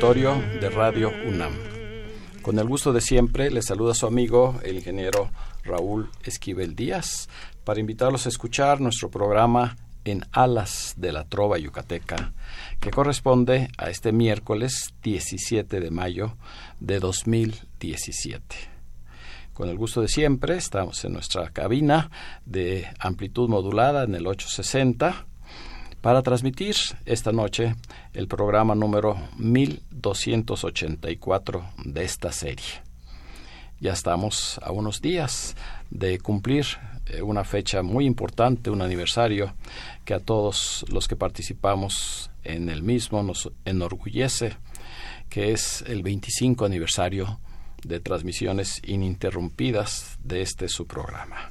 De Radio UNAM. Con el gusto de siempre, les saluda su amigo, el ingeniero Raúl Esquivel Díaz, para invitarlos a escuchar nuestro programa En Alas de la Trova Yucateca, que corresponde a este miércoles 17 de mayo de 2017. Con el gusto de siempre, estamos en nuestra cabina de amplitud modulada en el 860 para transmitir esta noche el programa número 1284 de esta serie. Ya estamos a unos días de cumplir eh, una fecha muy importante, un aniversario que a todos los que participamos en el mismo nos enorgullece, que es el 25 aniversario de transmisiones ininterrumpidas de este su programa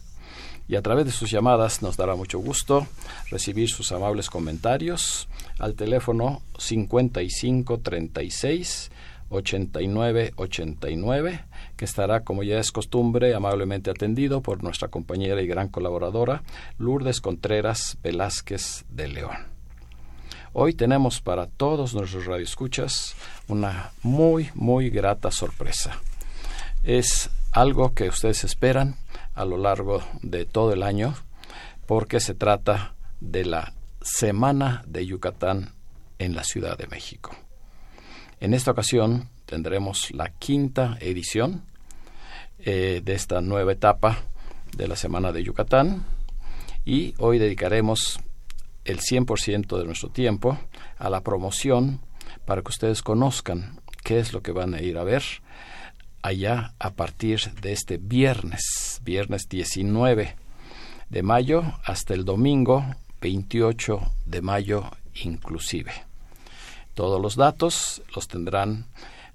y a través de sus llamadas nos dará mucho gusto recibir sus amables comentarios al teléfono 5536 8989 que estará como ya es costumbre amablemente atendido por nuestra compañera y gran colaboradora Lourdes Contreras Velázquez de León. Hoy tenemos para todos nuestros radioescuchas una muy muy grata sorpresa. Es algo que ustedes esperan a lo largo de todo el año porque se trata de la Semana de Yucatán en la Ciudad de México. En esta ocasión tendremos la quinta edición eh, de esta nueva etapa de la Semana de Yucatán y hoy dedicaremos el 100% de nuestro tiempo a la promoción para que ustedes conozcan qué es lo que van a ir a ver allá a partir de este viernes, viernes 19 de mayo hasta el domingo 28 de mayo inclusive. Todos los datos los tendrán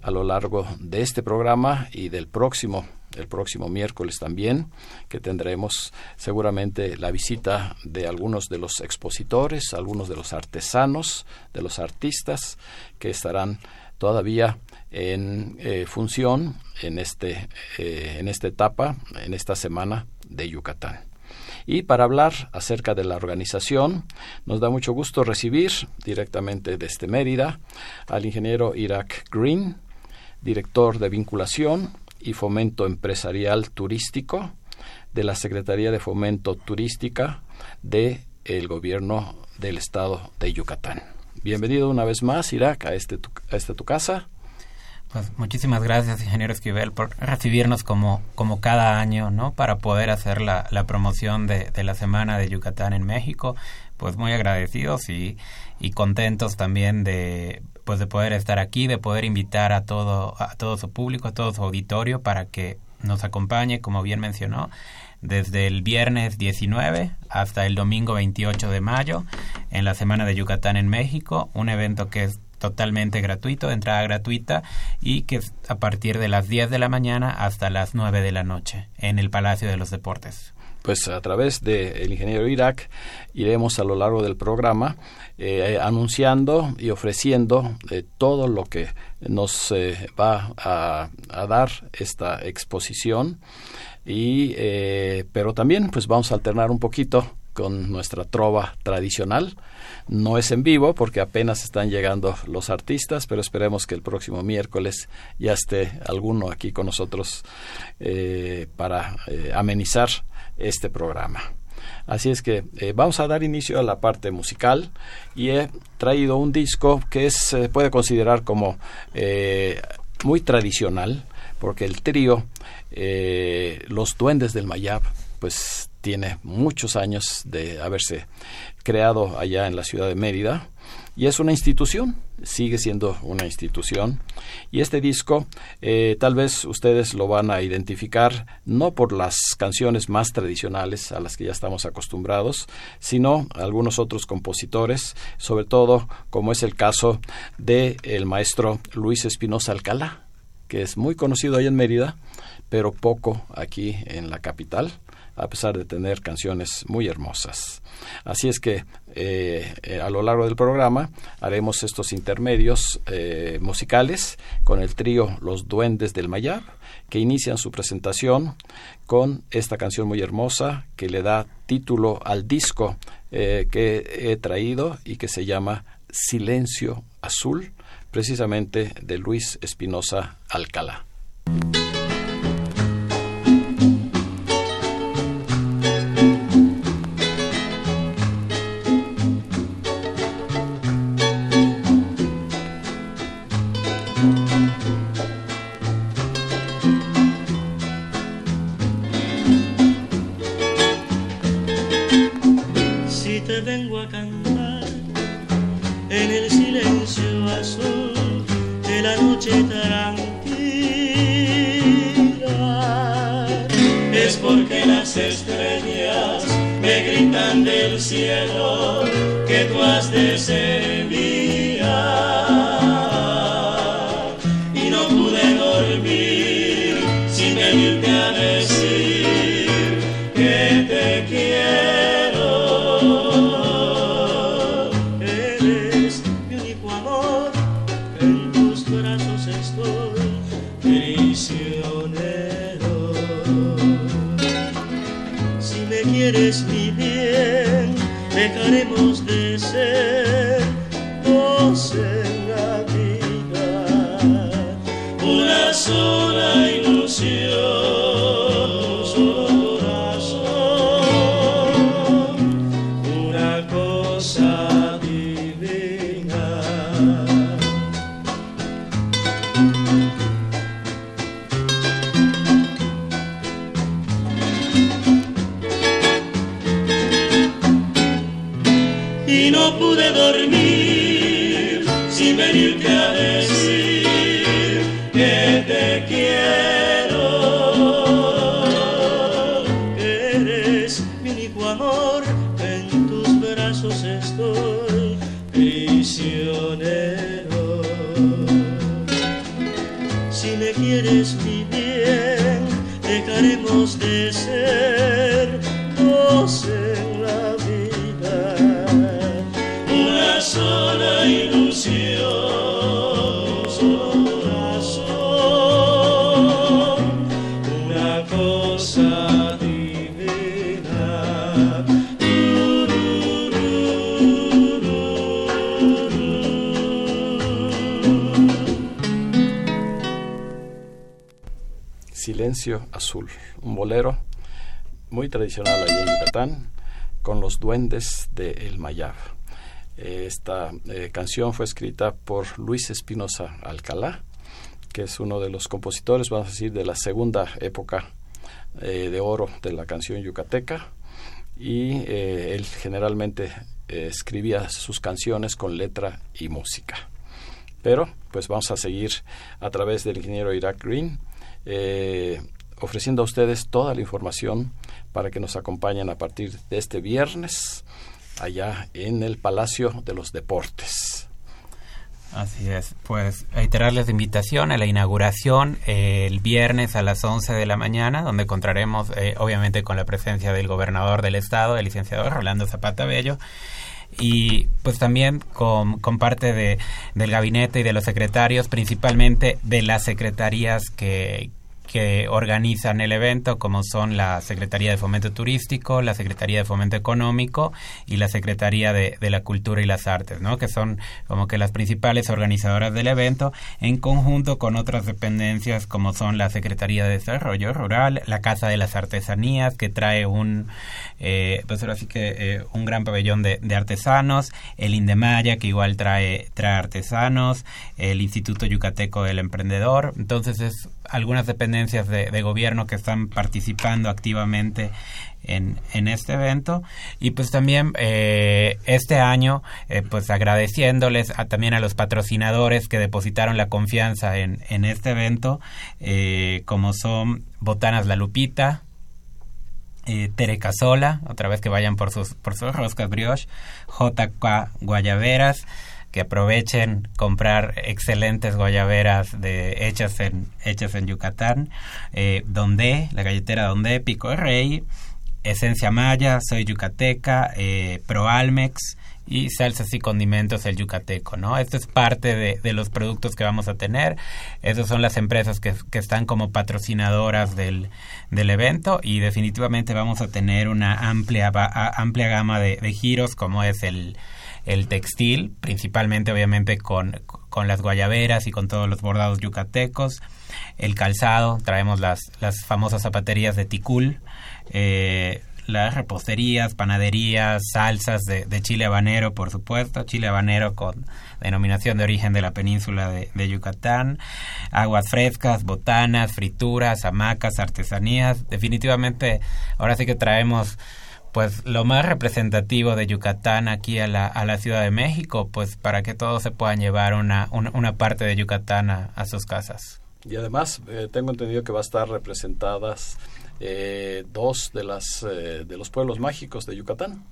a lo largo de este programa y del próximo, el próximo miércoles también, que tendremos seguramente la visita de algunos de los expositores, algunos de los artesanos, de los artistas que estarán todavía en eh, función en este eh, en esta etapa en esta semana de Yucatán y para hablar acerca de la organización nos da mucho gusto recibir directamente desde Mérida al ingeniero Irak Green director de vinculación y fomento empresarial turístico de la Secretaría de Fomento Turística de el gobierno del estado de Yucatán. Bienvenido una vez más, Irak, a este tu, a esta tu casa. Pues muchísimas gracias, ingeniero Esquivel, por recibirnos como, como cada año, ¿no? Para poder hacer la, la promoción de, de, la Semana de Yucatán en México. Pues muy agradecidos y, y contentos también de, pues de poder estar aquí, de poder invitar a todo, a todo su público, a todo su auditorio para que nos acompañe, como bien mencionó, desde el viernes 19 hasta el domingo 28 de mayo en la Semana de Yucatán en México, un evento que es totalmente gratuito, de entrada gratuita y que es a partir de las 10 de la mañana hasta las 9 de la noche en el Palacio de los Deportes. Pues a través del ingeniero Irak iremos a lo largo del programa eh, anunciando y ofreciendo eh, todo lo que nos eh, va a, a, dar esta exposición y pero también pues vamos a alternar un poquito con nuestra trova tradicional. No es en vivo porque apenas están llegando los artistas, pero esperemos que el próximo miércoles ya esté alguno aquí con nosotros eh, para eh, amenizar este programa. Así es que eh, vamos a dar inicio a la parte musical y he traído un disco que se puede considerar como muy tradicional porque el trío Los Duendes del Mayab pues tiene muchos años de haberse creado allá en la ciudad de Mérida y es una institución, sigue siendo una institución. Y este disco eh, tal vez ustedes lo van a identificar no por las canciones más tradicionales a las que ya estamos acostumbrados, sino algunos otros compositores, sobre todo como es el caso de el maestro Luis Espinosa Alcalá, que es muy conocido ahí en Mérida, pero poco aquí en la capital a pesar de tener canciones muy hermosas. Así es que eh, eh, a lo largo del programa haremos estos intermedios eh, musicales con el trío Los Duendes del Mayar, que inician su presentación con esta canción muy hermosa que le da título al disco que he traído y que se llama Silencio Azul, precisamente de Luis Espinosa Alcalá. del cielo, que tú has de servir. Azul, un bolero muy tradicional allí en Yucatán con los duendes de El Mayab. Esta eh, canción fue escrita por Luis Espinosa Alcalá, que es uno de los compositores, vamos a decir, de la segunda época eh, de oro de la canción yucateca. Y eh, él generalmente escribía sus canciones con letra y música. Pero, pues vamos a seguir a través del ingeniero Irak Green ofreciendo a ustedes toda la información para que nos acompañen a partir de este viernes allá en el Palacio de los Deportes. Así es, pues reiterarles la invitación a la inauguración eh, el viernes a las 11 de la mañana, donde encontraremos eh, obviamente con la presencia del gobernador del estado, el licenciado Rolando Zapata Bello, y pues también con, con parte de, del gabinete y de los secretarios, principalmente de las secretarías que, que organizan el evento, como son la Secretaría de Fomento Turístico, la Secretaría de Fomento Económico y la Secretaría de, la Cultura y las Artes, ¿no? que son como que las principales organizadoras del evento, en conjunto con otras dependencias como son la Secretaría de Desarrollo Rural, la Casa de las Artesanías, que trae un, eh, pues así que eh, un gran pabellón de, artesanos, el Indemaya, que igual trae, trae artesanos, el Instituto Yucateco del Emprendedor, entonces es algunas dependencias de, gobierno que están participando activamente en, en, este evento. Y pues también eh, este año eh, pues agradeciéndoles a, también a los patrocinadores que depositaron la confianza en, en este evento eh, como son Botanas La Lupita Tere Casola, otra vez que vayan por sus, por sus roscas brioche, JK Guayaveras, que aprovechen comprar excelentes guayaberas de, hechas, en, hechas en Yucatán, eh, Donde, la galletera Donde, Pico Rey, Esencia Maya, Soy Yucateca, eh, y salsas y condimentos el yucateco, ¿no? Esto es parte de, de los productos que vamos a tener. Esas son las empresas que, que están como patrocinadoras del, del, evento y definitivamente vamos a tener una amplia, amplia gama de, de giros como es el, el textil, principalmente obviamente con, con las guayaberas y con todos los bordados yucatecos, el calzado, traemos las, las famosas zapaterías de Ticul, eh, las reposterías, panaderías, salsas de, chile habanero, por supuesto, chile habanero con denominación de origen de la península de, Yucatán, aguas frescas, botanas, frituras, hamacas, artesanías. Definitivamente, ahora sí que traemos pues lo más representativo de Yucatán aquí a la, a la Ciudad de México, pues para que todos se puedan llevar una, una, parte de Yucatán a, sus casas. Y además, eh, tengo entendido que va a estar representadas eh, dos de, las, eh, de los pueblos mágicos de Yucatán.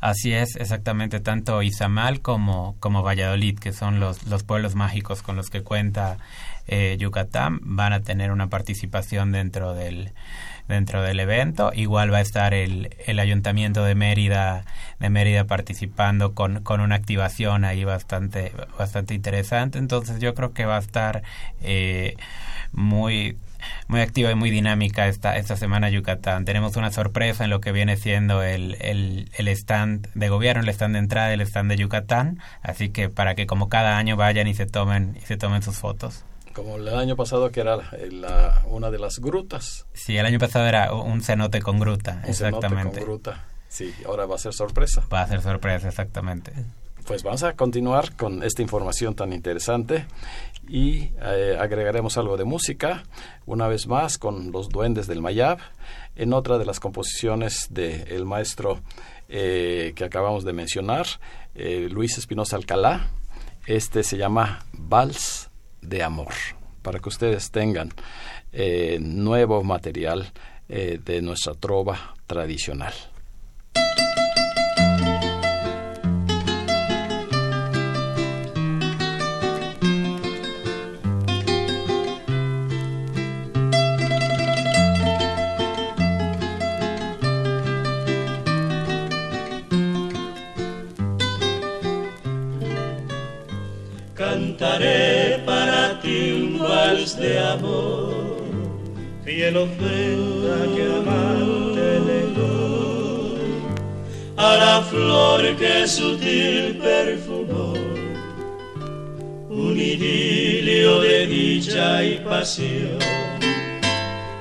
Así es, exactamente, tanto Izamal como, como Valladolid, que son los, los pueblos mágicos con los que cuenta eh, Yucatán, van a tener una participación dentro del, dentro del evento. Igual va a estar el, el Ayuntamiento de Mérida, de Mérida participando con, con una activación ahí bastante, bastante interesante. Entonces yo creo que va a estar muy muy activa y muy dinámica esta, esta semana Yucatán. Tenemos una sorpresa en lo que viene siendo el, el, el stand de gobierno, el stand de entrada el stand de Yucatán. Así que para que como cada año vayan y se tomen, y se tomen sus fotos. Como el año pasado que era la, una de las grutas. Sí, el año pasado era un cenote con gruta, un exactamente. Cenote con gruta. Sí, ahora va a ser sorpresa. Va a ser sorpresa, exactamente. Pues vamos a continuar con esta información tan interesante y eh, agregaremos algo de música, una vez más con los duendes del Mayab, en otra de las composiciones del maestro eh, que acabamos de mencionar, eh, Luis Espinosa Alcalá. Este se llama Vals de Amor, para que ustedes tengan nuevo material de nuestra trova tradicional. De amor, fiel ofrenda que amante legó a la flor que sutil perfumó, un idilio de dicha y pasión.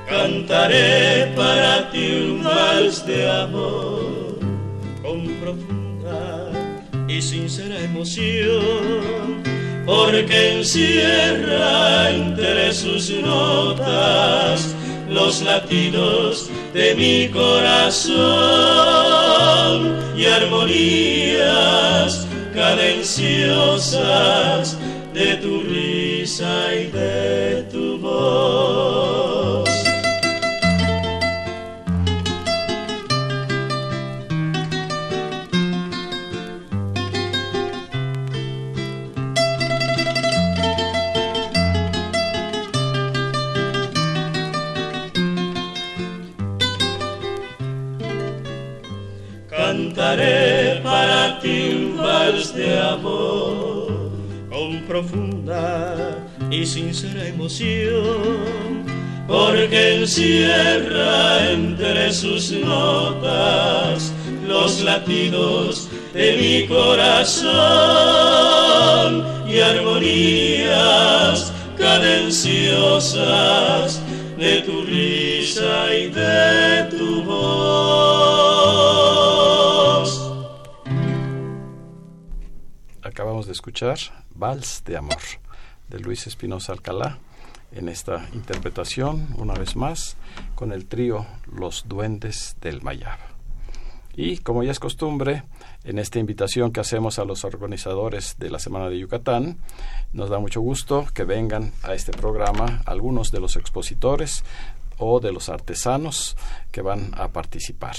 Cantaré para ti un vals de amor. Con profunda y sincera emoción porque encierra entre sus notas los latidos de mi corazón y armonías cadenciosas con profunda y sincera emoción, porque encierra entre sus notas los latidos de mi corazón y armonías cadenciosas de tu risa y de tu acabamos de escuchar Vals de Amor de Luis Espinosa Alcalá. en esta interpretación, una vez más, con el trío Los Duendes del Mayab. Y como ya es costumbre, en esta invitación que hacemos a los organizadores de la Semana de Yucatán, nos da mucho gusto que vengan a este programa algunos de los expositores o de los artesanos que van a participar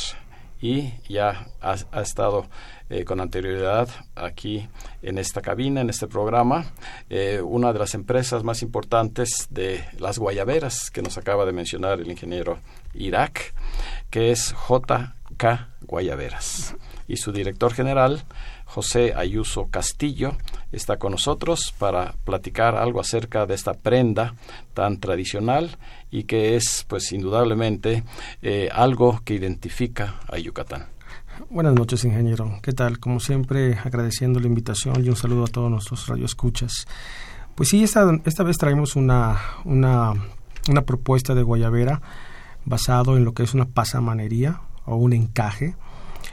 y ya ha, estado eh, con anterioridad aquí en esta cabina, en este programa, eh, una de las empresas más importantes de las guayaberas que nos acaba de mencionar el ingeniero Irak, que es Y su director general, José Ayuso Castillo, está con nosotros para platicar algo acerca de esta prenda tan tradicional y que es, pues, indudablemente eh, algo que identifica a Yucatán. Buenas noches, ingeniero. ¿Qué tal? Como siempre, agradeciendo la invitación y un saludo a todos nuestros radioescuchas. Pues sí, esta, esta vez traemos una, una, una propuesta de guayabera basado en lo que es una pasamanería o un encaje.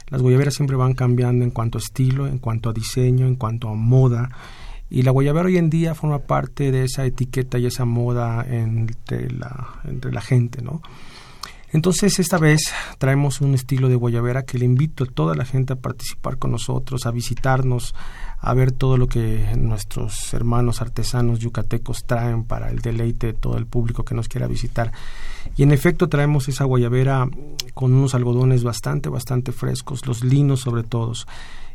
Las guayaberas siempre van cambiando en cuanto a estilo, en cuanto a diseño, en cuanto a moda y la guayabera hoy en día forma parte de esa etiqueta y esa moda entre la, entre la gente, ¿no? Entonces, esta vez traemos un estilo de guayabera que le invito a toda la gente a participar con nosotros, a visitarnos, a ver todo lo que nuestros hermanos artesanos yucatecos traen para el deleite de todo el público que nos quiera visitar. Y en efecto traemos esa guayabera con unos algodones bastante, bastante frescos, los linos sobre todos.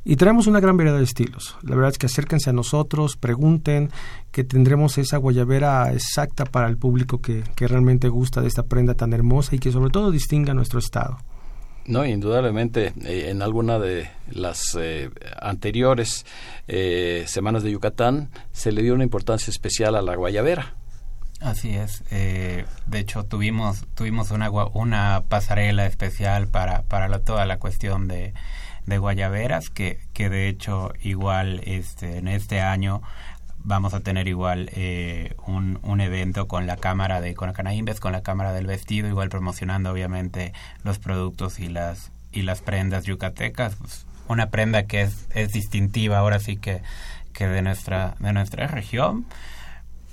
Y traemos una gran variedad de estilos. La verdad es que acérquense a nosotros, pregunten, que tendremos esa guayabera exacta para el público que, realmente gusta de esta prenda tan hermosa y que sobre todo distinga nuestro estado. No, indudablemente eh, en alguna de las eh, anteriores eh, semanas de Yucatán se le dio una importancia especial a la guayabera. Así es. de hecho, tuvimos tuvimos una una pasarela especial para para toda la cuestión de de Guayaberas, que, que de hecho igual este, en este año vamos a tener igual eh, un, un, evento con la cámara de con con la cámara del vestido, igual promocionando obviamente los productos y las y las prendas yucatecas, pues, una prenda que es, es distintiva ahora sí que, que de nuestra de nuestra región,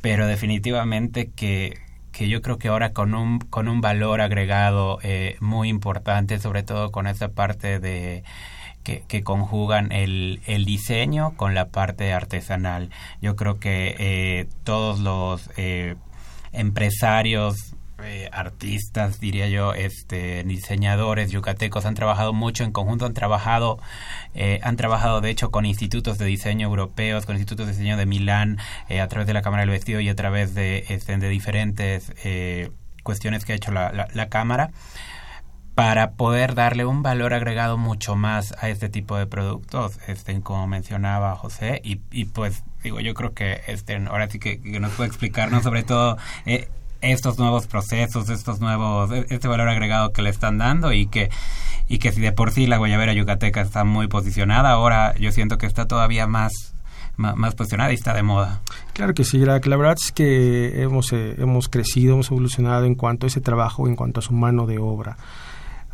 pero definitivamente que que yo creo que ahora con un con un valor agregado eh, muy importante, sobre todo con esa parte de que, conjugan el, el, diseño con la parte artesanal. Yo creo que eh, todos los eh, empresarios, eh, artistas, diría yo, este, diseñadores yucatecos han trabajado mucho en conjunto, han trabajado, han trabajado de hecho con institutos de diseño europeos, con institutos de diseño de Milán, a través de la Cámara del Vestido y a través de, este, de diferentes cuestiones que ha hecho la, la, la Cámara para poder darle un valor agregado mucho más a este tipo de productos, este, como mencionaba José, y, y pues digo, yo creo que este, ahora sí que, nos puede explicarnos sobre todo eh, estos nuevos procesos, estos nuevos, e, este valor agregado que le están dando y que y que si de por sí la guayabera yucateca está muy posicionada, ahora yo siento que está todavía más más, posicionada y está de moda. Claro que sí, la, la verdad es que hemos, eh, hemos crecido, hemos evolucionado en cuanto a ese trabajo, en cuanto a su mano de obra.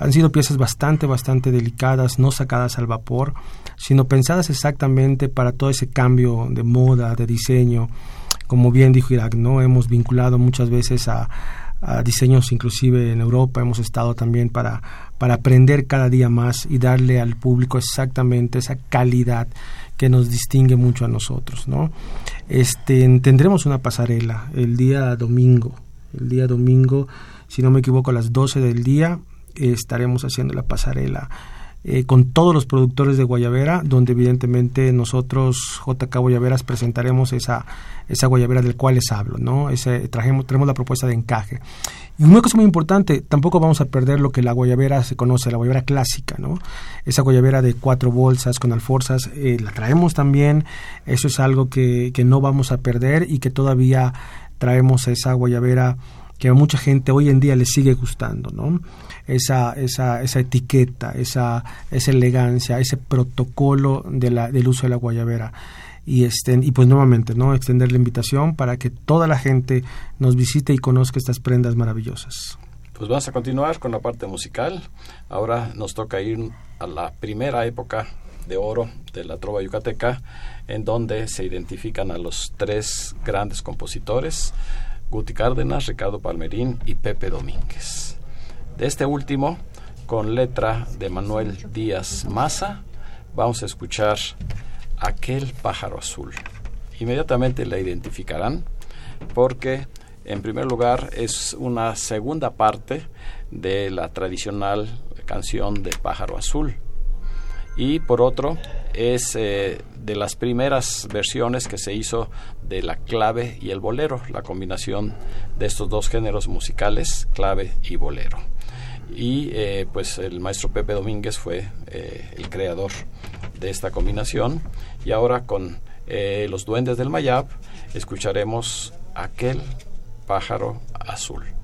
Han sido piezas bastante, bastante delicadas, no sacadas al vapor, sino pensadas exactamente para todo ese cambio de moda, de diseño. Como bien dijo Irak, ¿no? Hemos vinculado muchas veces a, diseños inclusive en Europa, hemos estado también para, para aprender cada día más y darle al público exactamente esa calidad que nos distingue mucho a nosotros, ¿no? Este, tendremos una pasarela el día domingo, el día domingo, si no me equivoco, a las 12 del día estaremos haciendo la pasarela eh, con todos los productores de Guayabera, donde evidentemente nosotros, JK Guayaberas, presentaremos esa, esa Guayabera del cual les hablo, ¿no? Ese, trajemos, tenemos la propuesta de encaje. Y una cosa muy importante, tampoco vamos a perder lo que la Guayabera se conoce, la Guayabera clásica, ¿no? Esa Guayabera de cuatro bolsas con alforzas, eh, la traemos también, eso es algo que, que no vamos a perder y que todavía traemos esa Guayabera que a mucha gente hoy en día le sigue gustando, ¿no? Esa, esa, esa etiqueta, esa, esa elegancia, ese protocolo del uso de la guayabera. Y, y pues nuevamente, ¿no? Extender la invitación para que toda la gente nos visite y conozca estas prendas maravillosas. Pues vamos a continuar con la parte musical. Ahora nos toca ir a la primera época de oro de la trova yucateca, en donde se identifican a los tres grandes compositores, Guti Cárdenas, Ricardo Palmerín y Pepe Domínguez. De este último, con letra de Manuel Díaz Maza, vamos a escuchar Aquel pájaro azul. Inmediatamente la identificarán porque, en primer lugar, es una segunda parte de la tradicional canción de Pájaro Azul. Y por otro, es eh, de las primeras versiones que se hizo de la clave y el bolero, la combinación de estos dos géneros musicales, clave y bolero y eh, pues el maestro Pepe Domínguez fue eh, el creador de esta combinación y ahora con eh, los duendes del Mayab escucharemos aquel pájaro azul.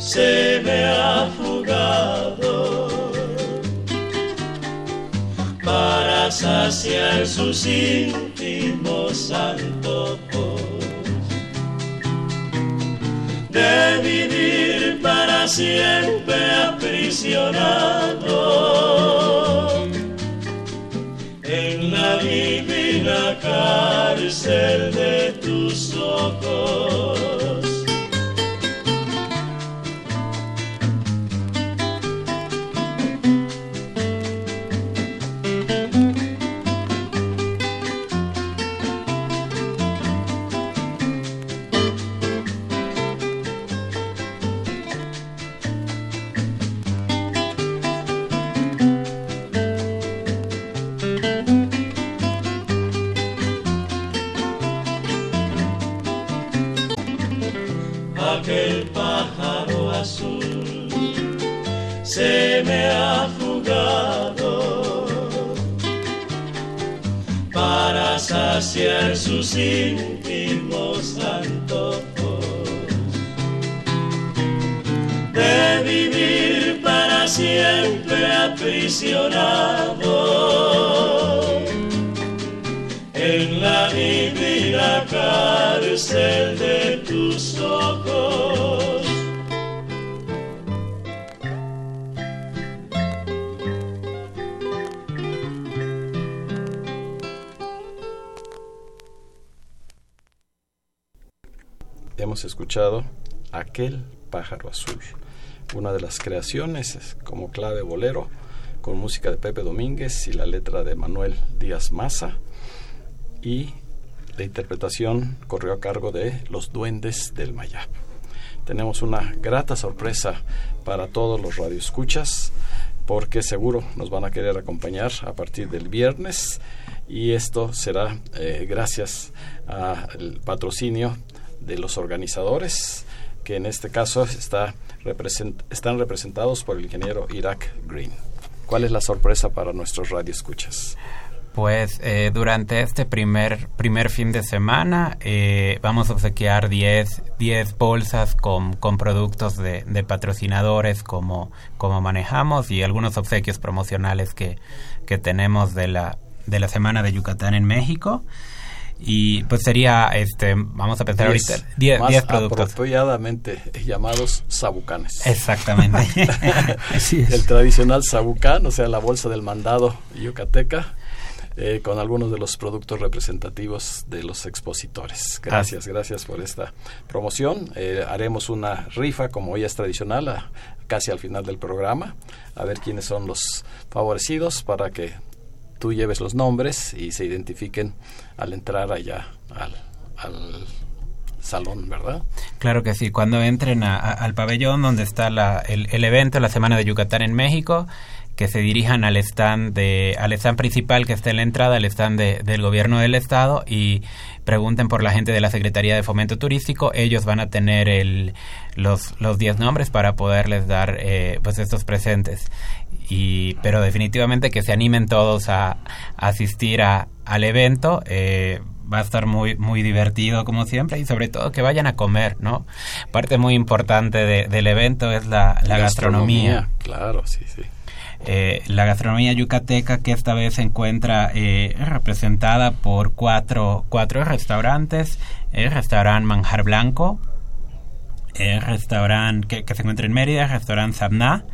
Se me ha fugado para saciar sus íntimos antojos de vivir para siempre aprisionado en la divina cárcel de tus ojos. Sus escuchado Aquel pájaro azul, una de las creaciones como clave bolero, con música de Pepe Domínguez y la letra de Manuel Díaz Maza, y la interpretación corrió a cargo de Los Duendes del Mayab. Tenemos una grata sorpresa para todos los radioescuchas, porque seguro nos van a querer acompañar a partir del viernes y esto será eh, gracias al patrocinio de los organizadores, que en este caso está están representados por el ingeniero Irak Green. ¿Cuál es la sorpresa para nuestros radioescuchas? Pues eh, durante este primer, primer fin de semana eh, vamos a obsequiar 10, 10 bolsas con, con productos de, de, patrocinadores como, como manejamos y algunos obsequios promocionales que, que tenemos de la, de la Semana de Yucatán en México y pues sería este vamos a pensar ahorita 10 productos. apropiadamente llamados sabucanes. Exactamente. El tradicional sabucán o sea la bolsa del mandado yucateca eh, con algunos de los productos representativos de los expositores. Gracias, gracias por esta promoción. Eh, haremos una rifa, como ya es tradicional, casi al final del programa, a ver quiénes son los favorecidos para que tú lleves los nombres y se identifiquen al entrar allá al, salón, ¿verdad? Claro que sí. Cuando entren al pabellón donde está el, el, evento, la Semana de Yucatán en México, que se dirijan al stand de al stand principal que está en la entrada, al stand del gobierno del estado y pregunten por la gente de la Secretaría de Fomento Turístico. Ellos van a tener el, los los 10 nombres para poderles dar eh, pues estos presentes. Y pero definitivamente que se animen todos a, asistir a, al evento. Eh, va a estar muy muy divertido como siempre y sobre todo que vayan a comer, ¿no? Parte muy importante del evento es la, la gastronomía. Claro, sí, sí. Eh, la gastronomía yucateca que esta vez se encuentra eh, representada por cuatro, cuatro restaurantes. El restaurante Manjar Blanco, el restaurante que, se encuentra en Mérida, el restaurante Sabná,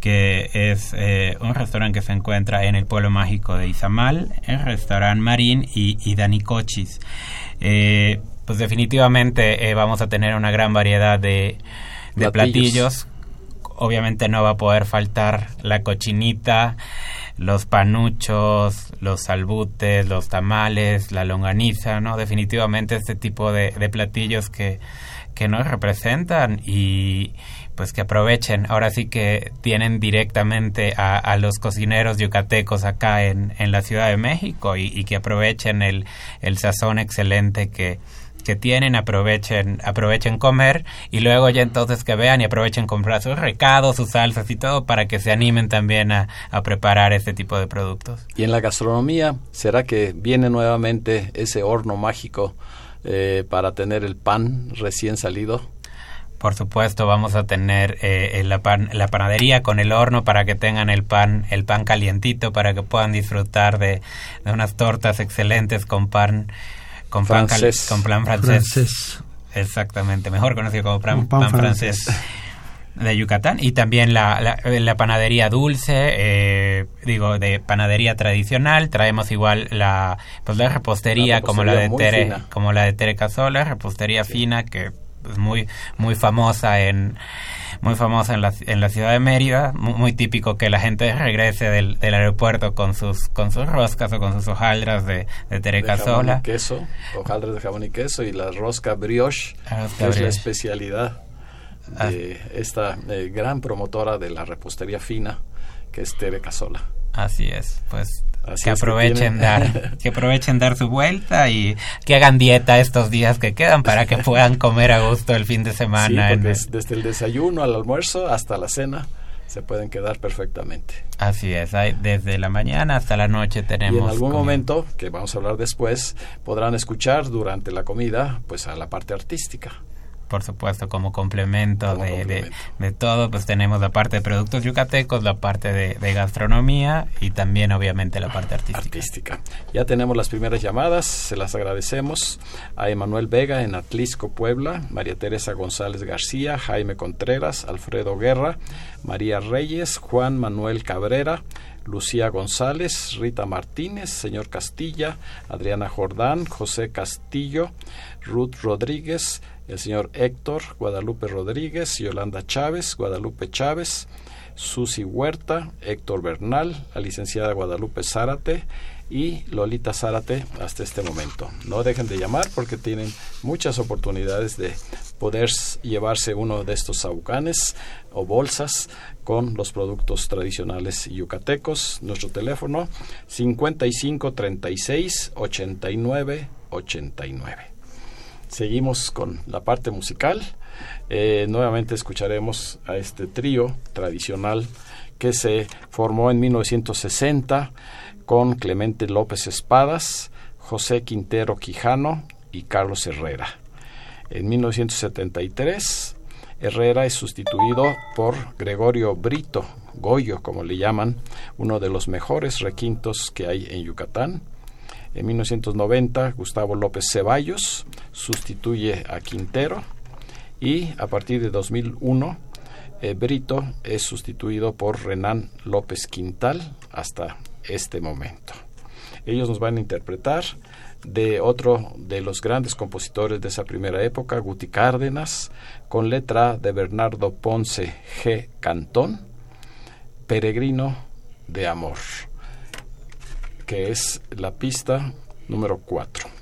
que es eh, un restaurante que se encuentra en el pueblo mágico de Izamal, el restaurante Marín y, y Danicochis. pues definitivamente vamos a tener una gran variedad de, de platillos obviamente no va a poder faltar la cochinita, los panuchos, los salbutes, los tamales, la longaniza, ¿no? Definitivamente este tipo de, platillos que, que nos representan y pues que aprovechen. Ahora sí que tienen directamente a, los cocineros yucatecos acá en, en la Ciudad de México y, y que aprovechen el, el sazón excelente que, que tienen aprovechen aprovechen comer y luego ya entonces que vean y aprovechen comprar sus recados, sus salsas y todo para que se animen también a, preparar este tipo de productos. Y en la gastronomía, ¿será que viene nuevamente ese horno mágico eh, para tener el pan recién salido? Por supuesto, vamos a tener eh, la, pan, la panadería con el horno para que tengan el pan, el pan calientito, para que puedan disfrutar de, de unas tortas excelentes con pan con plan, francés. con plan francés. Exactamente, mejor conocido como plan, francés. de Yucatán y también la, la, panadería dulce, eh, digo, de panadería tradicional. Traemos igual la, pues la repostería, como la de Tere, como la de Tere Casola, repostería fina que muy, muy famosa en muy famosa en la, en la ciudad de Mérida, muy, típico que la gente regrese del, del, aeropuerto con sus con sus roscas o con sus hojaldras de, de terecasola. De queso, hojaldras de jamón y queso y la rosca brioche, que es la especialidad de esta eh, gran promotora de la repostería fina, que es terecasola. Así es, pues que aprovechen dar que aprovechen dar su vuelta y que hagan dieta estos días que quedan para que puedan comer a gusto el fin de semana. desde el desayuno al almuerzo hasta la cena se pueden quedar perfectamente. Así es, hay, desde la mañana hasta la noche tenemos. Y en algún momento, que vamos a hablar después, podrán escuchar durante la comida, pues a la parte artística por supuesto, como complemento, de, De, todo, pues tenemos la parte de productos yucatecos, la parte de, gastronomía y también, obviamente, la parte artística. Artística. Ya tenemos las primeras llamadas, se las agradecemos a Emanuel Vega en Atlisco, Puebla, María Teresa González García, Jaime Contreras, Alfredo Guerra, María Reyes, Juan Manuel Cabrera, Lucía González, Rita Martínez, señor Castilla, Adriana Jordán, José Castillo, Ruth Rodríguez, el señor Héctor Guadalupe Rodríguez, Yolanda Chávez, Guadalupe Chávez, Susi Huerta, Héctor Bernal, la licenciada Guadalupe Zárate y Lolita Zárate hasta este momento. No dejen de llamar porque tienen muchas oportunidades de poder llevarse uno de estos saucanes o bolsas con los productos tradicionales yucatecos. Nuestro teléfono 55 36 89 89. Seguimos con la parte musical. Eh, nuevamente escucharemos a este trío tradicional que se formó en 1960 con Clemente López Espadas, José Quintero Quijano y Carlos Herrera. En 1973, Herrera es sustituido por Gregorio Brito, Goyo, como le llaman, uno de los mejores requintos que hay en Yucatán. En 1990, Gustavo López Ceballos sustituye a Quintero y a partir de 2001, eh, Brito es sustituido por Renán López Quintal hasta este momento. Ellos nos van a interpretar de otro de los grandes compositores de esa primera época, Guti Cárdenas, con letra de Bernardo Ponce G. Cantón, Peregrino de Amor, que es la pista número 4.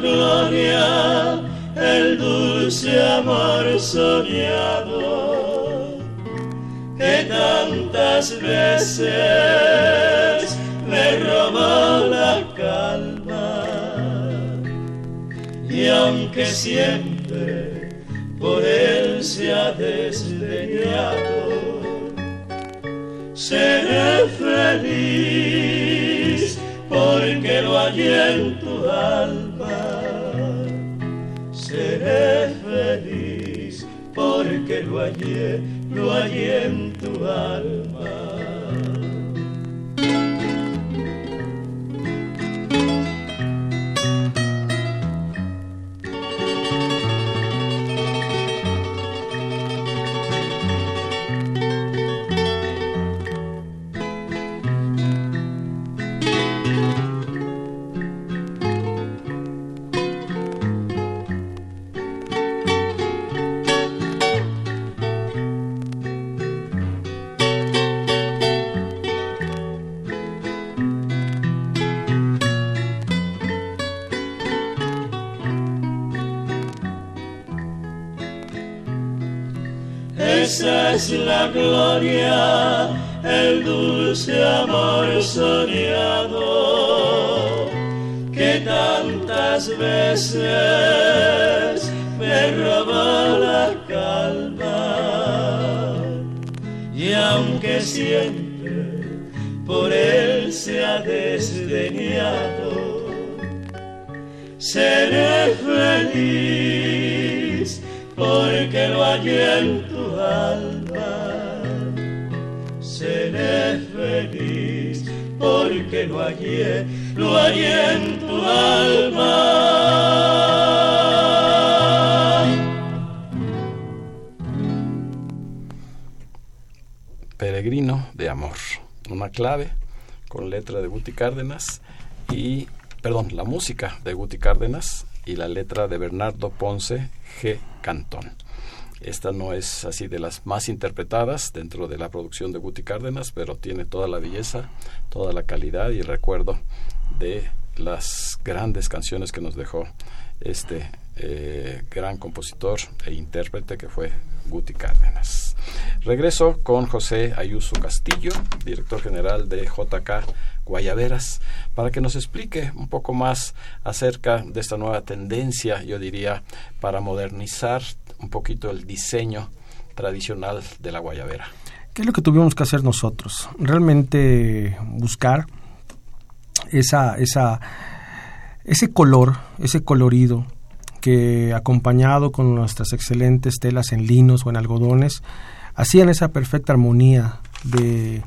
gloria, el dulce amor soñado, que tantas veces me robó la calma. Y aunque siempre por él se ha desdeñado, seré feliz porque lo hallé en tu alma seré feliz porque lo hallé, lo hallé en tu alma. Es la gloria, el dulce amor soñado, que tantas veces me robó la calma. Y aunque siempre por él se ha desdeñado, seré feliz porque lo hallé en lo hallé en tu alma. Peregrino de amor, una clave con letra de Guti Cárdenas y, perdón, la música de Guti Cárdenas y la letra de Bernardo Ponce G. Cantón. Esta no es así de las más interpretadas dentro de la producción de Guti Cárdenas, pero tiene toda la belleza, toda la calidad y recuerdo de las grandes canciones que nos dejó este eh, gran compositor e intérprete que fue Guti Cárdenas. Regreso con José Ayuso Castillo, director general de JK Guayaberas, para que nos explique un poco más acerca de esta nueva tendencia, yo diría, para modernizar un poquito el diseño tradicional de la guayabera. ¿Qué es lo que tuvimos que hacer nosotros? Realmente buscar esa, esa ese color, ese colorido, que acompañado con nuestras excelentes telas en linos o en algodones, hacían esa perfecta armonía de,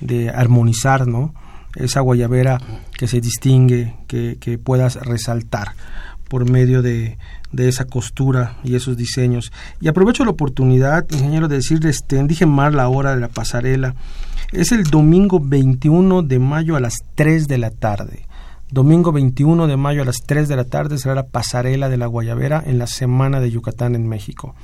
de armonizar, ¿no? Esa guayabera que se distingue, que, que puedas resaltar por medio de, de, esa costura y esos diseños. Y aprovecho la oportunidad, ingeniero, de decirles, este, dije mal la hora de la pasarela. Es el domingo 21 de mayo a las 3 de la tarde. Domingo 21 de mayo a las 3 de la tarde será la pasarela de la Guayabera en la Semana de Yucatán en México.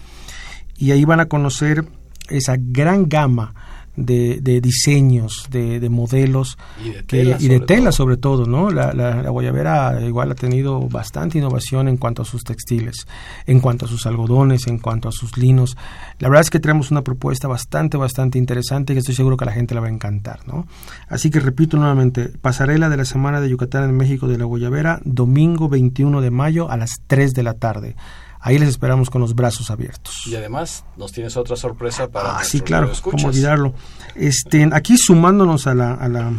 Y ahí van a conocer esa gran gama de, de diseños, de, de, modelos y de tela, que, y de tela sobre todo, ¿no? La, la, la, guayabera igual ha tenido bastante innovación en cuanto a sus textiles, en cuanto a sus algodones, en cuanto a sus linos. La verdad es que tenemos una propuesta bastante, bastante interesante que estoy seguro que a la gente la va a encantar, ¿no? Así que repito nuevamente, pasarela de la Semana de Yucatán en México de la Guayabera, domingo 21 de mayo a las 3 de la tarde. Ahí les esperamos con los brazos abiertos. Y además nos tienes otra sorpresa para Ah, sí, claro, cómo olvidarlo. Este, aquí sumándonos a la, a la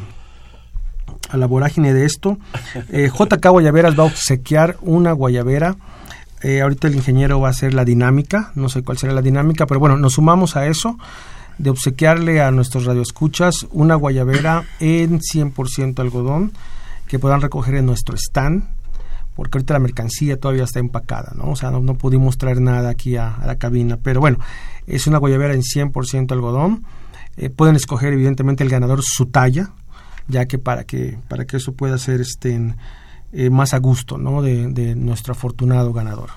a la vorágine de esto, eh, JK Guayaberas va a obsequiar una guayabera. Eh, ahorita el ingeniero va a hacer la dinámica, no sé cuál será la dinámica, pero bueno, nos sumamos a eso de obsequiarle a nuestros radioescuchas una guayabera en 100% algodón que puedan recoger en nuestro stand porque ahorita la mercancía todavía está empacada, ¿no? O sea, no, no pudimos traer nada aquí a, a, la cabina, pero bueno, es una guayabera en 100% algodón. Eh, pueden escoger evidentemente el ganador su talla, ya que para que para que eso pueda ser este eh, más a gusto, ¿no? De, de, nuestro afortunado ganador.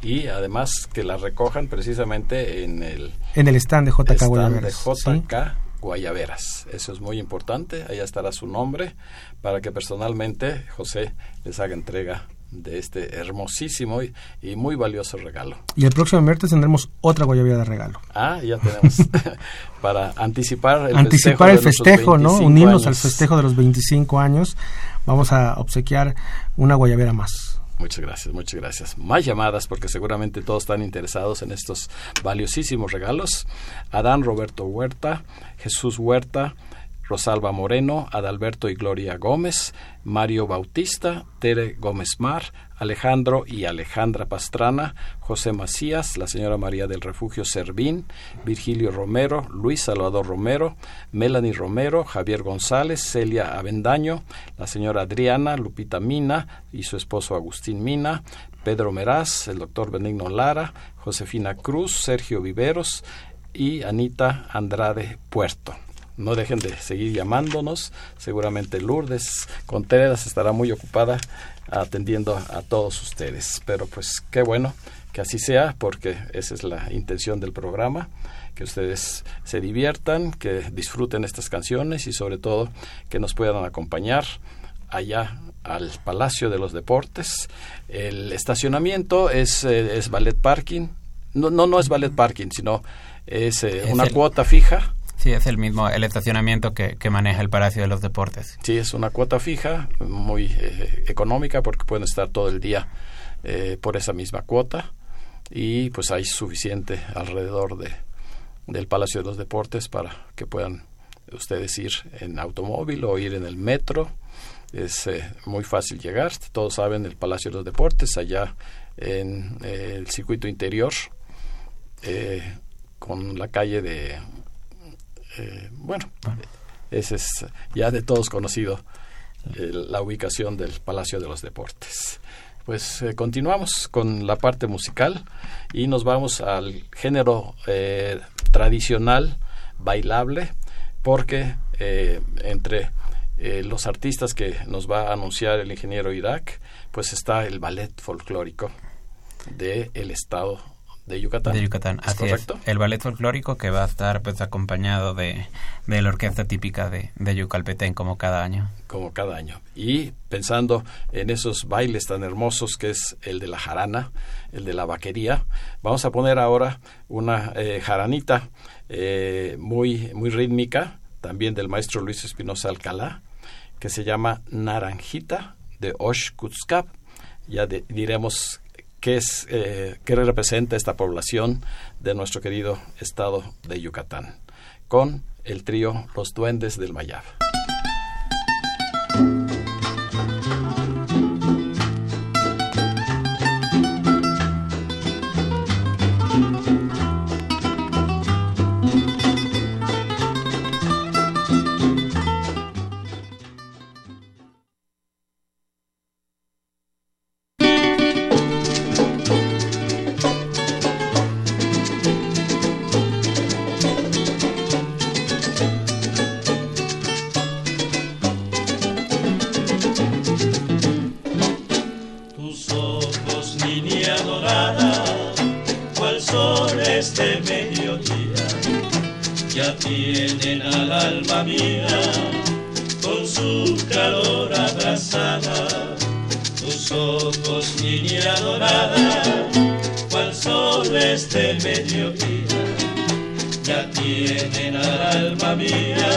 Y además que la recojan precisamente en el en el stand de JK stand. De JK ¿sí? Guayaberas. Eso es muy importante. Allá estará su nombre para que personalmente José les haga entrega de este hermosísimo y, y, muy valioso regalo. Y el próximo martes tendremos otra guayabera de regalo. Ah, ya tenemos. para anticipar el anticipar festejo, el festejo ¿no? Unirnos años. al festejo de los 25 años. Vamos a obsequiar una guayabera más. Muchas gracias, muchas gracias. Más llamadas porque seguramente todos están interesados en estos valiosísimos regalos. Adán Roberto Huerta, Jesús Huerta, Rosalba Moreno, Adalberto y Gloria Gómez, Mario Bautista, Tere Gómez Mar, Alejandro y Alejandra Pastrana, José Macías, la señora María del Refugio Servín, Virgilio Romero, Luis Salvador Romero, Melanie Romero, Javier González, Celia Avendaño, la señora Adriana, Lupita Mina y su esposo Agustín Mina, Pedro Meraz, el doctor Benigno Lara, Josefina Cruz, Sergio Viveros y Anita Andrade Puerto no dejen de seguir llamándonos. Seguramente Lourdes Contreras estará muy ocupada atendiendo a todos ustedes. Pero pues qué bueno que así sea, porque esa es la intención del programa, que ustedes se diviertan, que disfruten estas canciones y sobre todo que nos puedan acompañar allá al Palacio de los Deportes. El estacionamiento es, eh, es ballet parking. No, no, no es ballet parking, sino es, eh, es una el... cuota fija Sí, es el mismo, el estacionamiento que, que, maneja el Palacio de los Deportes. Sí, es una cuota fija, muy eh, económica porque pueden estar todo el día eh, por esa misma cuota y pues hay suficiente alrededor de, del Palacio de los Deportes para que puedan ustedes ir en automóvil o ir en el metro. Es eh, muy fácil llegar, todos saben el Palacio de los Deportes allá en el circuito interior con la calle de eh, bueno, ese es ya de todos conocido eh, la ubicación del Palacio de los Deportes. Pues eh, continuamos con la parte musical y nos vamos al género tradicional bailable porque entre los artistas que nos va a anunciar el ingeniero Irak, pues está el ballet folclórico del el estado de Yucatán. De Yucatán, ¿Es así correcto? es. El ballet folclórico que va a estar pues acompañado de, de la orquesta típica de, de Yucalpetén como cada año. Como cada año. Y pensando en esos bailes tan hermosos que es el de la jarana, el de la vaquería, vamos a poner ahora una eh, jaranita eh, muy, muy rítmica, también del maestro Luis Espinosa Alcalá, que se llama Naranjita de Osh Kutskap. Ya de, diremos qué es eh, qué representa esta población de nuestro querido estado de Yucatán con el trío Los Duendes del Mayab. Mediodía, ya tienen al alma mía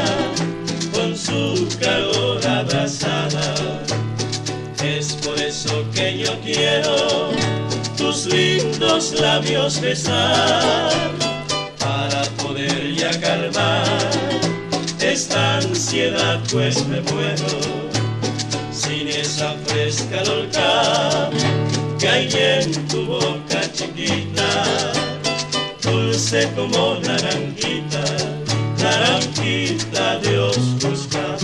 con su calor abrazada. Es por eso que yo quiero tus lindos labios besar para poder ya calmar esta ansiedad, pues me muero sin esa fresca dolca que hay en tu boca dulce como naranjita, naranjita de oscura.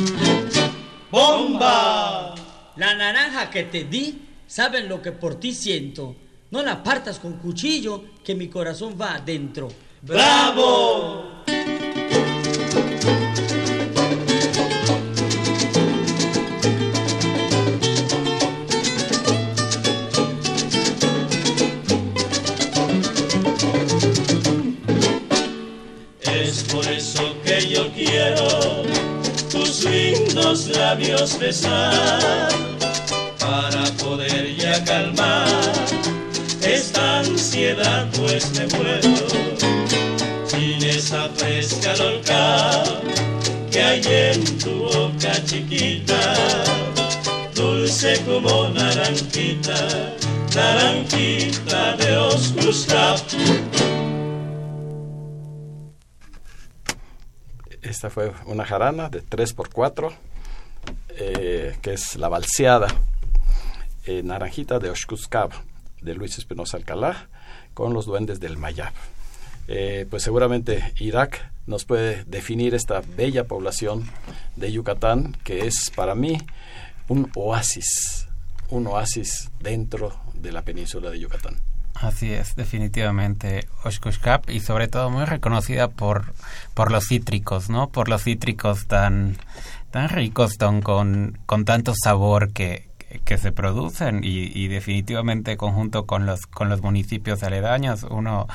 ¡Bomba! La naranja que te di, saben lo que por ti siento. No la partas con cuchillo, que mi corazón va adentro. ¡Bravo! Yo quiero tus lindos labios besar para poder ya calmar esta ansiedad pues me muero sin esa fresca dolca que hay en tu boca chiquita dulce como naranjita naranjita de oscura Esta fue una jarana de 3x4, eh, que es la balseada eh, Naranjita de Oshkuskab, de Luis Espinosa Alcalá, con los duendes del Mayab. Eh, pues seguramente Irak nos puede definir esta bella población de Yucatán, que es para mí un oasis, un oasis dentro de la península de Yucatán. Así es, definitivamente. Oshkoshkap y sobre todo muy reconocida por, por los cítricos, ¿no? Por los cítricos tan, tan ricos, tan con, con tanto sabor que, que se producen y, definitivamente conjunto con los con los municipios aledaños uno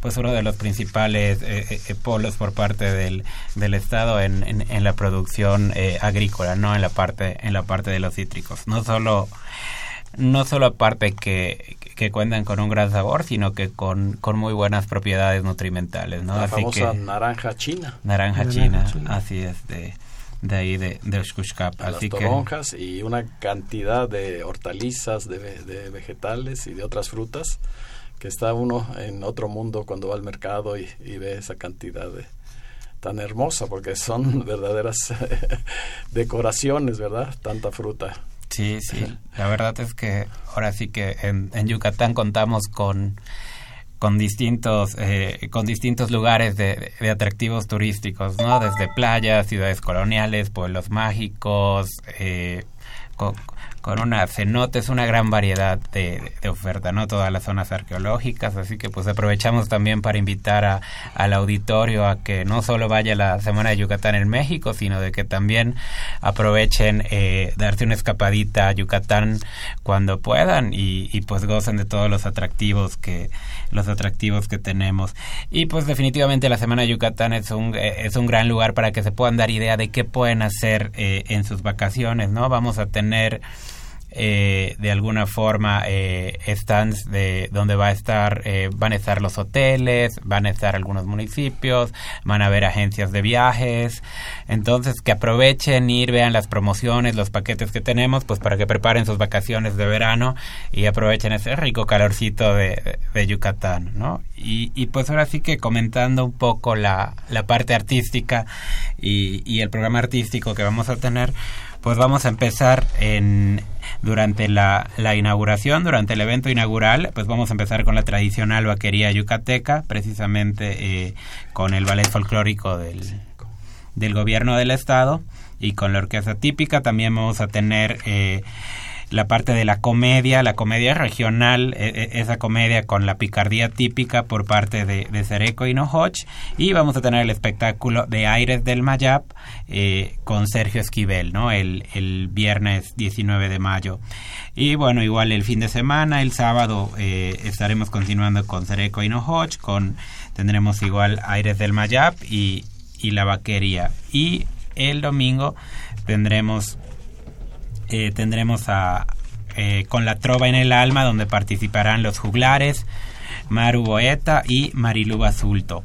pues uno de los principales eh, eh, polos por parte del, del estado en, en, en la producción eh, agrícola no en la parte en la parte de los cítricos. No solo no solo aparte que, que cuentan con un gran sabor, sino que con, con muy buenas propiedades nutrimentales, ¿no? La así famosa que, naranja china. Naranja, Naranja china, china. así es, de, de ahí de, de Oshkoshkap. Las Así que, toronjas y una cantidad de hortalizas, de, de vegetales y de otras frutas que está uno en otro mundo cuando va al mercado y, y ve esa cantidad de tan hermosa porque son verdaderas decoraciones, ¿verdad? Tanta fruta. Sí, sí, la verdad es que ahora sí que en, en Yucatán contamos con con distintos eh, con distintos lugares de, de atractivos turísticos, ¿no? Desde playas, ciudades coloniales, pueblos mágicos, eh, con, con una cenotes, una gran variedad de, oferta, ¿no? Todas las zonas arqueológicas, así que pues aprovechamos también para invitar a, al auditorio a que no solo vaya la Semana de Yucatán en México, sino de que también aprovechen eh, darse una escapadita a Yucatán cuando puedan y, y pues gocen de todos los atractivos que los atractivos que tenemos y pues definitivamente la Semana de Yucatán es un eh, es un gran lugar para que se puedan dar idea de qué pueden hacer eh, en sus vacaciones, ¿no? Vamos a tener eh, de alguna forma eh, stands de donde va a estar eh, van a estar los hoteles van a estar algunos municipios van a haber agencias de viajes. Entonces que aprovechen ir vean las promociones los paquetes que tenemos pues para que preparen sus vacaciones de verano y aprovechen ese rico calorcito de, de Yucatán no y, y pues ahora sí que comentando un poco la, la parte artística y el programa artístico que vamos a tener pues vamos a empezar en durante la, la, inauguración, durante el evento inaugural, pues vamos a empezar con la tradicional vaquería yucateca, precisamente eh, con el ballet folclórico del, del gobierno del estado y con la orquesta típica. También vamos a tener eh, la parte de la comedia, la comedia regional, e, e, esa comedia con la picardía típica por parte de, de Cereco y Nohoch. Y vamos a tener el espectáculo de Aires del Mayap eh, con Sergio Esquivel, ¿no? El, el, viernes 19 de mayo. Y bueno, igual el fin de semana, el sábado, eh, estaremos continuando con Cereco y Nohoch, con, tendremos igual Aires del Mayap y, y La Vaquería. Y el domingo tendremos eh, tendremos a eh, con la trova en el alma donde participarán los juglares Maru Boeta y Marilu Basulto.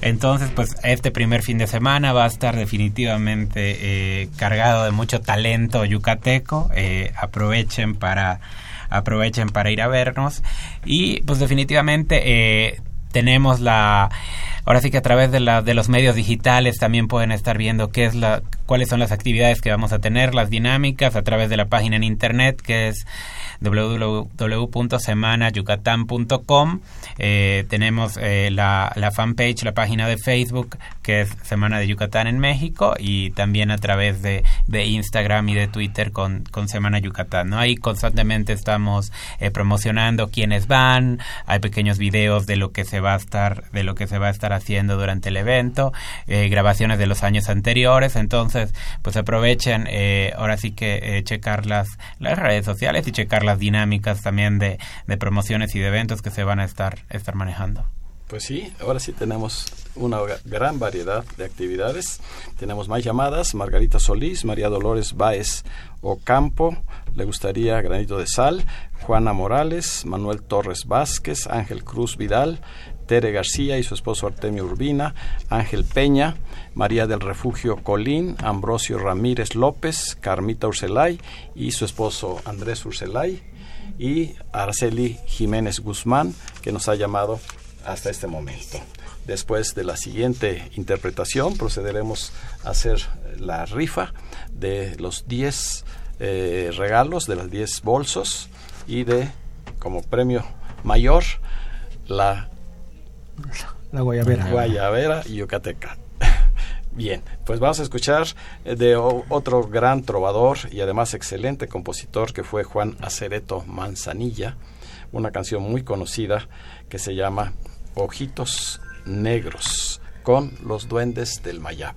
Entonces, pues este primer fin de semana va a estar definitivamente eh, cargado de mucho talento yucateco. aprovechen para aprovechen para ir a vernos y pues definitivamente tenemos la ahora sí que a través de, la, de los medios digitales también pueden estar viendo qué es la cuáles son las actividades que vamos a tener las dinámicas a través de la página en internet que es www.semanayucatán.com. Eh, tenemos eh, la, la, fanpage, la página de Facebook, que es Semana de Yucatán en México, y también a través de, de Instagram y de Twitter con, con Semana Yucatán. ¿no? Ahí constantemente estamos eh, promocionando quiénes van, hay pequeños videos de lo que se va a estar, de lo que se va a estar haciendo durante el evento, eh, grabaciones de los años anteriores, entonces pues aprovechen eh, ahora sí que checar las, las redes sociales y checar las dinámicas también de, de promociones y de eventos que se van a estar, estar manejando. Pues sí, ahora sí tenemos una gran variedad de actividades. Tenemos más llamadas. Margarita Solís, María Dolores Báez Ocampo, le gustaría Granito de Sal, Juana Morales, Manuel Torres Vázquez, Ángel Cruz Vidal, Tere García y su esposo Artemio Urbina, Ángel Peña, María del Refugio Colín, Ambrosio Ramírez López, Carmita Urselay y su esposo Andrés Urselay y Araceli Jiménez Guzmán, que nos ha llamado hasta este momento. Después de la siguiente interpretación procederemos a hacer la rifa de los 10 eh, regalos, de los 10 bolsos y de, como premio mayor, la, la guayabera. guayabera yucateca. Bien, pues vamos a escuchar de otro gran trovador y además excelente compositor que fue Juan Acereto Manzanilla, una canción muy conocida que se llama Ojitos Negros con los duendes del Mayab.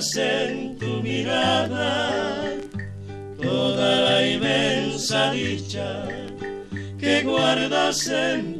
en tu mirada toda la inmensa dicha que guardas en tu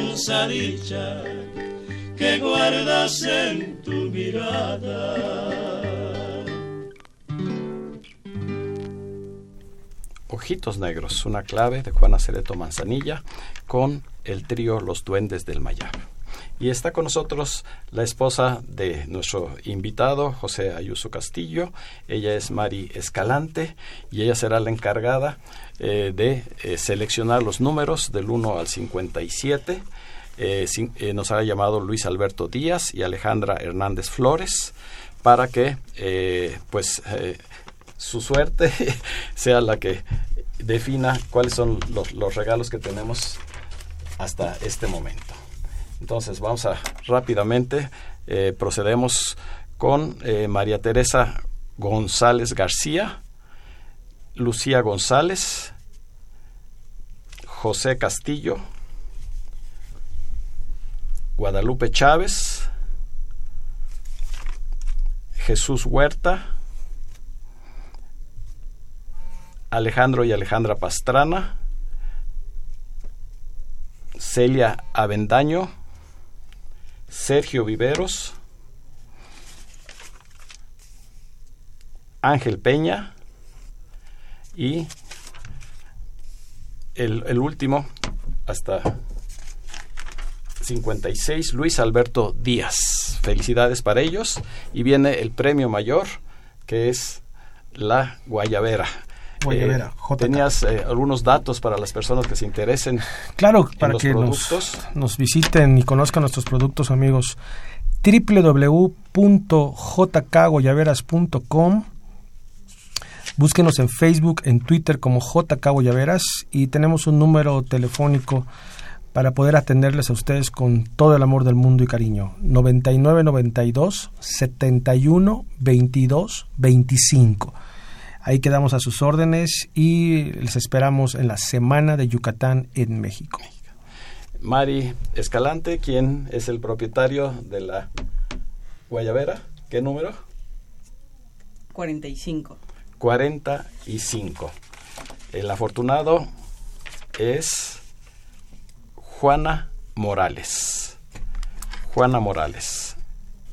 que guardas en tu mirada. Ojitos Negros, una clave de Juana Cereto Manzanilla con el trío Los Duendes del Mayab. Y está con nosotros la esposa de nuestro invitado, José Ayuso Castillo. Ella es Mari Escalante y ella será la encargada eh, de eh, seleccionar los números del 1 al 57. Eh, nos ha llamado Luis Alberto Díaz y Alejandra Hernández Flores para que pues su suerte sea la que defina cuáles son los regalos que tenemos hasta este momento. Entonces vamos a rápidamente, eh, procedemos con eh, María Teresa González García, Lucía González, José Castillo, Guadalupe Chávez, Jesús Huerta, Alejandro y Alejandra Pastrana, Celia Avendaño, Sergio Viveros, Ángel Peña y el, último, hasta 56, Luis Alberto Díaz. Felicidades para ellos. Y viene el premio mayor, que es la Guayabera. Eh, ¿Tenías eh, algunos datos para las personas que se interesen? Claro, para que Nos, visiten y conozcan nuestros productos, amigos. www.jkgoyaveras.com Búsquenos en Facebook, en Twitter como JK Goyaveras y tenemos un número telefónico para poder atenderles a ustedes con todo el amor del mundo y cariño. 9992 71 22 25. Ahí quedamos a sus órdenes y les esperamos en la Semana de Yucatán en México. Mari Escalante, ¿quién es el propietario de la Guayabera? ¿Qué número? 45. 45. El afortunado es Juana Morales. Juana Morales.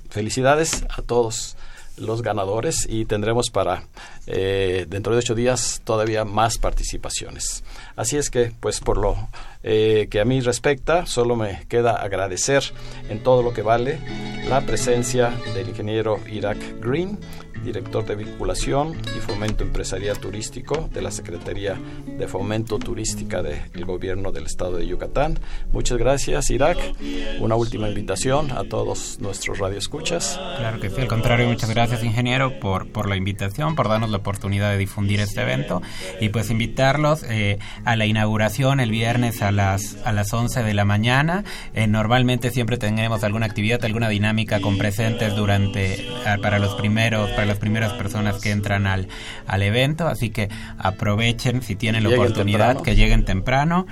Felicidades a todos los ganadores y tendremos para eh, dentro de ocho días todavía más participaciones. Así es que, pues por lo eh, que a mí respecta, solo me queda agradecer en todo lo que vale la presencia del ingeniero Irak Green director de vinculación y fomento empresarial turístico de la Secretaría de Fomento Turística del Gobierno del Estado de Yucatán. Muchas gracias, Irak. Una última invitación a todos nuestros radioescuchas. Claro que sí, al contrario, muchas gracias, ingeniero, por, por la invitación, por darnos la oportunidad de difundir este evento y pues invitarlos eh, a la inauguración el viernes a las, a las 11 de la mañana. Eh, normalmente siempre tenemos alguna actividad, alguna dinámica con presentes durante, ah, para los primeros, para las primeras personas que entran al, al evento, así que aprovechen si tienen la oportunidad que lleguen temprano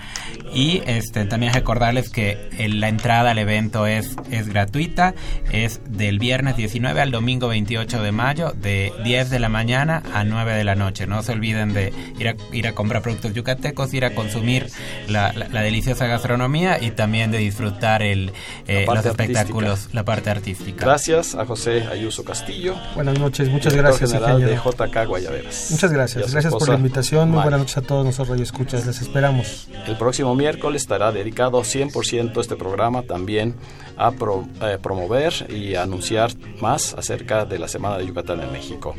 y este también recordarles que la entrada al evento es, es gratuita, es del viernes 19 al domingo 28 de mayo de 10 de la mañana a 9 de la noche. No se olviden de ir a, ir a comprar productos yucatecos, ir a consumir la, la, deliciosa gastronomía y también de disfrutar el, eh, los espectáculos, la parte artística. Gracias a José Ayuso Castillo. Buenas noches, muchas gracias. General de JK Guayaberas. Muchas gracias, gracias por la invitación. Muy buenas noches a todos nosotros escuchas, les esperamos. El próximo miércoles estará dedicado 100% este programa también a eh, promover y anunciar más acerca de la Semana de Yucatán en México.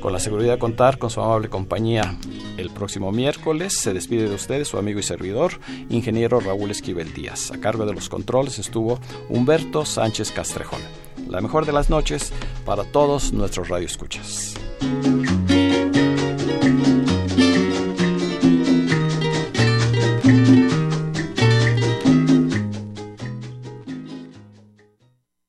Con la seguridad de contar con su amable compañía el próximo miércoles, se despide de ustedes su amigo y servidor, ingeniero Raúl Esquivel Díaz. A cargo de los controles estuvo Humberto Sánchez Castrejón. La mejor de las noches para todos nuestros radioescuchas. escuchas